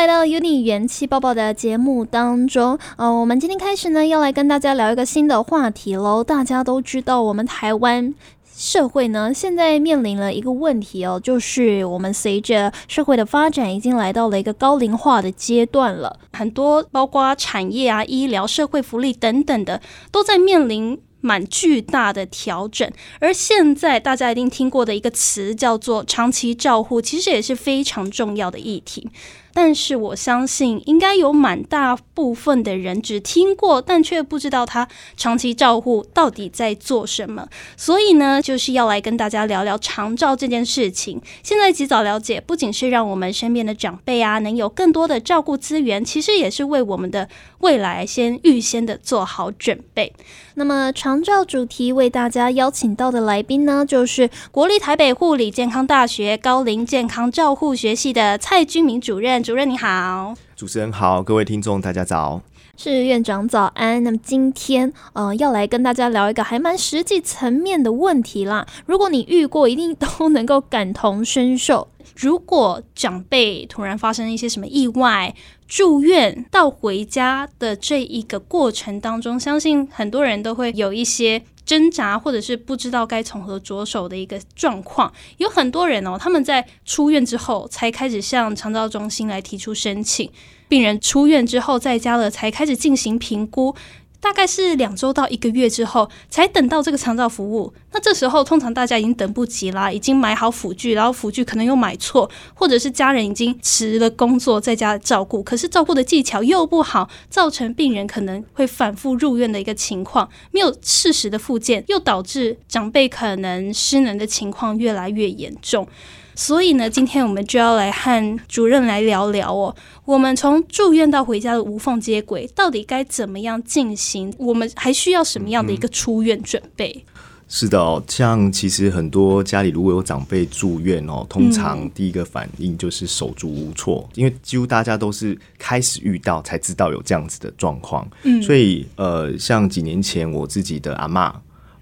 来到 Uni 元气爆爆的节目当中。呃，我们今天开始呢，要来跟大家聊一个新的话题喽。大家都知道，我们台湾社会呢，现在面临了一个问题哦，就是我们随着社会的发展，已经来到了一个高龄化的阶段了。很多包括产业啊、医疗、社会福利等等的，都在面临。蛮巨大的调整，而现在大家一定听过的一个词叫做长期照护，其实也是非常重要的议题。但是我相信，应该有蛮大部分的人只听过，但却不知道他长期照护到底在做什么。所以呢，就是要来跟大家聊聊长照这件事情。现在及早了解，不仅是让我们身边的长辈啊，能有更多的照顾资源，其实也是为我们的未来先预先的做好准备。那么，长照主题为大家邀请到的来宾呢，就是国立台北护理健康大学高龄健康照护学系的蔡君明主任。主任你好，主持人好，各位听众大家早，是院长早安。那么今天呃要来跟大家聊一个还蛮实际层面的问题啦。如果你遇过，一定都能够感同身受。如果长辈突然发生一些什么意外，住院到回家的这一个过程当中，相信很多人都会有一些。挣扎，或者是不知道该从何着手的一个状况，有很多人哦，他们在出院之后才开始向长照中心来提出申请，病人出院之后在家了才开始进行评估。大概是两周到一个月之后，才等到这个长照服务。那这时候，通常大家已经等不及啦，已经买好辅具，然后辅具可能又买错，或者是家人已经辞了工作在家照顾，可是照顾的技巧又不好，造成病人可能会反复入院的一个情况。没有适时的复健，又导致长辈可能失能的情况越来越严重。所以呢，今天我们就要来和主任来聊聊哦。我们从住院到回家的无缝接轨，到底该怎么样进行？我们还需要什么样的一个出院准备？是的哦，像其实很多家里如果有长辈住院哦，通常第一个反应就是手足无措，因为几乎大家都是开始遇到才知道有这样子的状况。嗯，所以呃，像几年前我自己的阿妈。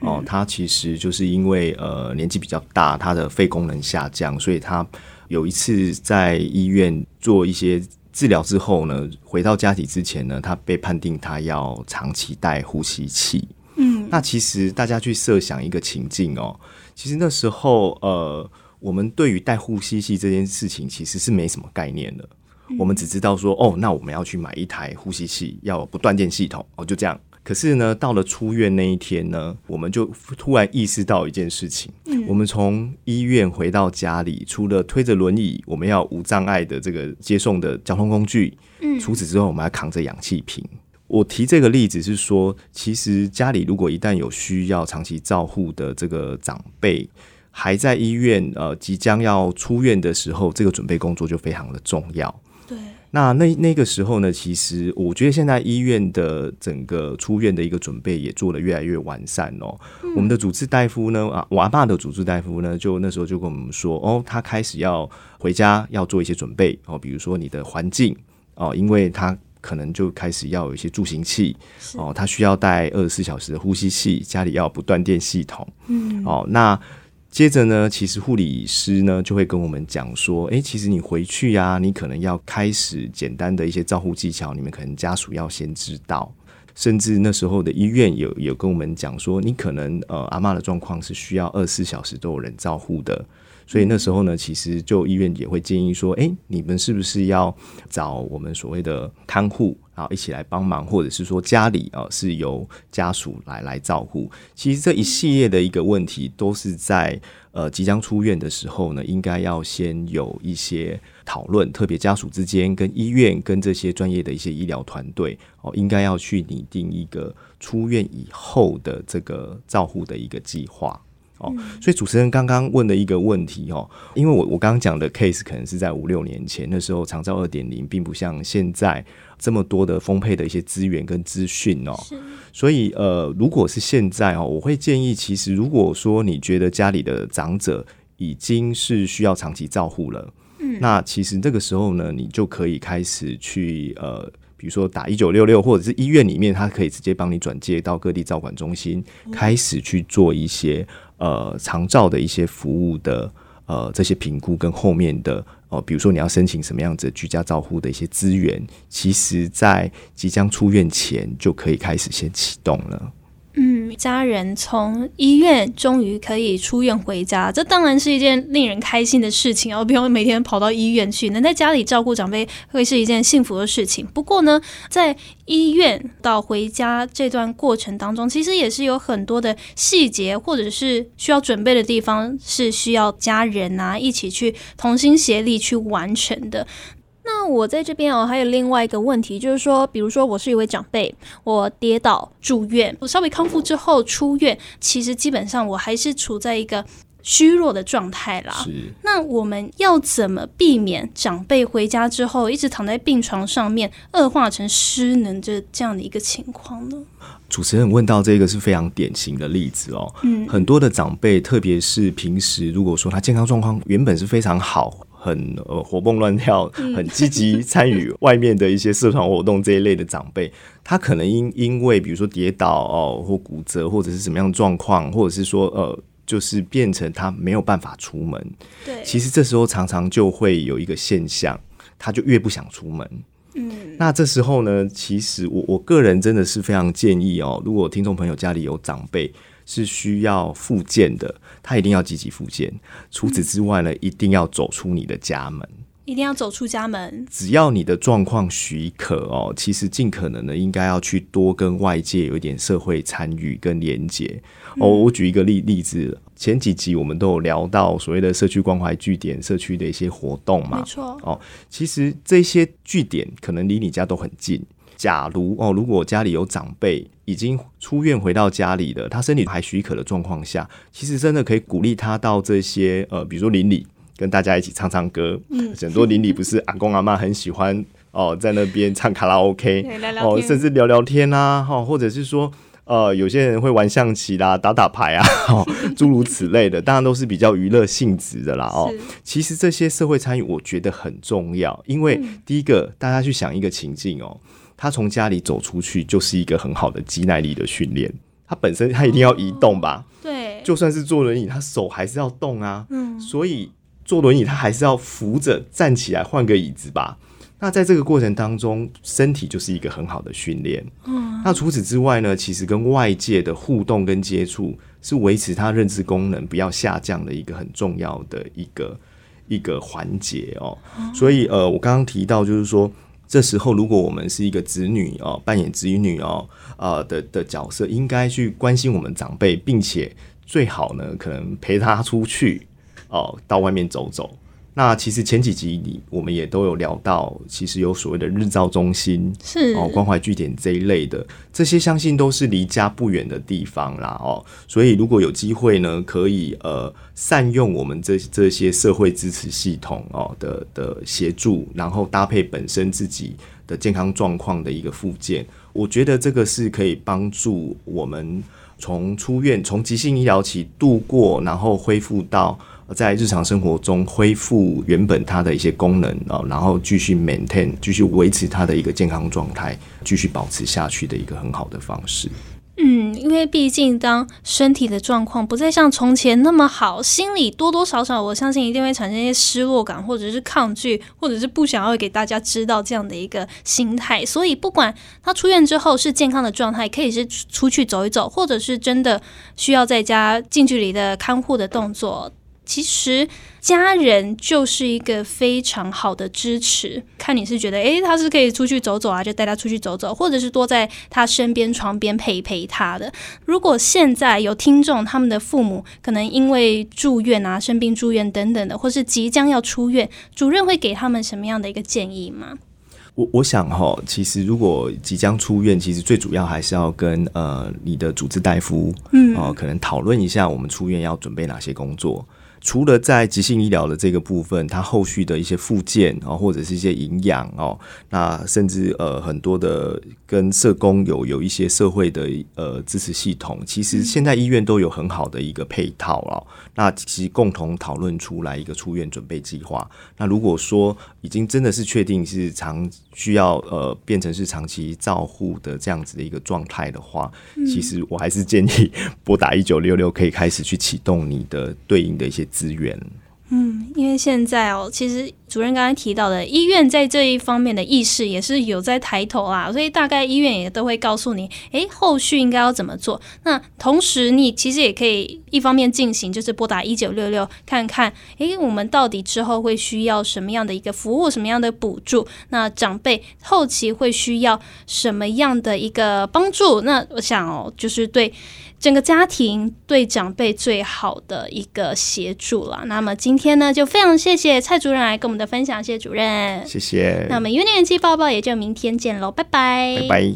哦，他其实就是因为呃年纪比较大，他的肺功能下降，所以他有一次在医院做一些治疗之后呢，回到家里之前呢，他被判定他要长期戴呼吸器。嗯，那其实大家去设想一个情境哦，其实那时候呃，我们对于戴呼吸器这件事情其实是没什么概念的，我们只知道说哦，那我们要去买一台呼吸器，要不断电系统哦，就这样。可是呢，到了出院那一天呢，我们就突然意识到一件事情：，我们从医院回到家里，除了推着轮椅，我们要无障碍的这个接送的交通工具，嗯，除此之外，我们还扛着氧气瓶。我提这个例子是说，其实家里如果一旦有需要长期照护的这个长辈，还在医院，呃，即将要出院的时候，这个准备工作就非常的重要。那那那个时候呢，其实我觉得现在医院的整个出院的一个准备也做得越来越完善哦。我们的主治大夫呢，啊，娃爸的主治大夫呢，就那时候就跟我们说，哦，他开始要回家要做一些准备哦，比如说你的环境哦，因为他可能就开始要有一些助行器哦，他需要带二十四小时的呼吸器，家里要不断电系统，嗯，哦，那。接着呢，其实护理师呢就会跟我们讲说，诶，其实你回去呀，你可能要开始简单的一些照护技巧，你们可能家属要先知道。甚至那时候的医院有有跟我们讲说，你可能呃阿妈的状况是需要二十四小时都有人照护的。所以那时候呢，其实就医院也会建议说，哎，你们是不是要找我们所谓的看护，然后一起来帮忙，或者是说家里啊是由家属来来照顾。其实这一系列的一个问题，都是在呃即将出院的时候呢，应该要先有一些讨论，特别家属之间跟医院跟这些专业的一些医疗团队哦，应该要去拟定一个出院以后的这个照护的一个计划。哦，所以主持人刚刚问的一个问题哦，因为我我刚刚讲的 case 可能是在五六年前，那时候长照二点零并不像现在这么多的丰沛的一些资源跟资讯哦，所以呃，如果是现在哦，我会建议，其实如果说你觉得家里的长者已经是需要长期照护了，嗯，那其实这个时候呢，你就可以开始去呃。比如说打一九六六，或者是医院里面，他可以直接帮你转接到各地照管中心，开始去做一些呃长照的一些服务的呃这些评估跟后面的哦，比如说你要申请什么样子居家照护的一些资源，其实在即将出院前就可以开始先启动了。家人从医院终于可以出院回家，这当然是一件令人开心的事情哦，不用每天跑到医院去，能在家里照顾长辈会是一件幸福的事情。不过呢，在医院到回家这段过程当中，其实也是有很多的细节或者是需要准备的地方，是需要家人啊一起去同心协力去完成的。那我在这边哦，还有另外一个问题，就是说，比如说我是一位长辈，我跌倒住院，我稍微康复之后出院，其实基本上我还是处在一个虚弱的状态啦。是。那我们要怎么避免长辈回家之后一直躺在病床上面，恶化成失能这这样的一个情况呢？主持人问到这个是非常典型的例子哦。嗯。很多的长辈，特别是平时如果说他健康状况原本是非常好。很呃活蹦乱跳，很积极参与外面的一些社团活动这一类的长辈，他可能因因为比如说跌倒哦或骨折或者是什么样的状况，或者是说呃就是变成他没有办法出门。对，其实这时候常常就会有一个现象，他就越不想出门。嗯，那这时候呢，其实我我个人真的是非常建议哦，如果听众朋友家里有长辈。是需要复健的，他一定要积极复健。除此之外呢，一定要走出你的家门，一定要走出家门。只要你的状况许可哦，其实尽可能的应该要去多跟外界有一点社会参与跟连接哦。我举一个例例子，前几集我们都有聊到所谓的社区关怀据点、社区的一些活动嘛，没错哦。其实这些据点可能离你家都很近。假如哦，如果家里有长辈已经出院回到家里的，他身体还许可的状况下，其实真的可以鼓励他到这些呃，比如说邻里跟大家一起唱唱歌。嗯，很多邻里不是阿公阿妈很喜欢哦，在那边唱卡拉 OK 哦，甚至聊聊天啊，哈，或者是说呃，有些人会玩象棋啦、打打牌啊，诸如此类的，当然都是比较娱乐性质的啦。哦，其实这些社会参与我觉得很重要，因为第一个，大家去想一个情境哦。他从家里走出去，就是一个很好的肌耐力的训练。他本身他一定要移动吧？对，就算是坐轮椅，他手还是要动啊。嗯，所以坐轮椅他还是要扶着站起来换个椅子吧。那在这个过程当中，身体就是一个很好的训练。嗯，那除此之外呢，其实跟外界的互动跟接触是维持他认知功能不要下降的一个很重要的一个一个环节哦。所以呃，我刚刚提到就是说。这时候，如果我们是一个子女哦，扮演子女哦，啊的的角色，应该去关心我们长辈，并且最好呢，可能陪他出去哦，到外面走走。那其实前几集里我们也都有聊到，其实有所谓的日照中心是哦关怀据点这一类的，这些相信都是离家不远的地方啦哦，所以如果有机会呢，可以呃善用我们这这些社会支持系统哦的的协助，然后搭配本身自己的健康状况的一个附件，我觉得这个是可以帮助我们从出院从急性医疗期度过，然后恢复到。在日常生活中恢复原本它的一些功能啊，然后继续 maintain，继续维持它的一个健康状态，继续保持下去的一个很好的方式。嗯，因为毕竟当身体的状况不再像从前那么好，心里多多少少我相信一定会产生一些失落感，或者是抗拒，或者是不想要给大家知道这样的一个心态。所以不管他出院之后是健康的状态，可以是出去走一走，或者是真的需要在家近距离的看护的动作。其实家人就是一个非常好的支持。看你是觉得，诶，他是可以出去走走啊，就带他出去走走，或者是多在他身边床边陪陪他的。如果现在有听众，他们的父母可能因为住院啊、生病住院等等的，或是即将要出院，主任会给他们什么样的一个建议吗？我我想哈，其实如果即将出院，其实最主要还是要跟呃你的主治大夫，嗯，哦，可能讨论一下我们出院要准备哪些工作。除了在急性医疗的这个部分，它后续的一些附件啊，或者是一些营养哦，那甚至呃很多的跟社工有有一些社会的呃支持系统，其实现在医院都有很好的一个配套了。那其实共同讨论出来一个出院准备计划。那如果说已经真的是确定是长需要呃变成是长期照护的这样子的一个状态的话，其实我还是建议拨打一九六六，可以开始去启动你的对应的一些。资源，嗯，因为现在哦，其实主任刚才提到的，医院在这一方面的意识也是有在抬头啦，所以大概医院也都会告诉你，诶，后续应该要怎么做。那同时，你其实也可以一方面进行，就是拨打一九六六，看看，诶，我们到底之后会需要什么样的一个服务，什么样的补助？那长辈后期会需要什么样的一个帮助？那我想哦，就是对。整个家庭对长辈最好的一个协助了。那么今天呢，就非常谢谢蔡主任来跟我们的分享，谢谢主任，谢谢。那么《元年元气报报》也就明天见喽，拜拜，拜拜。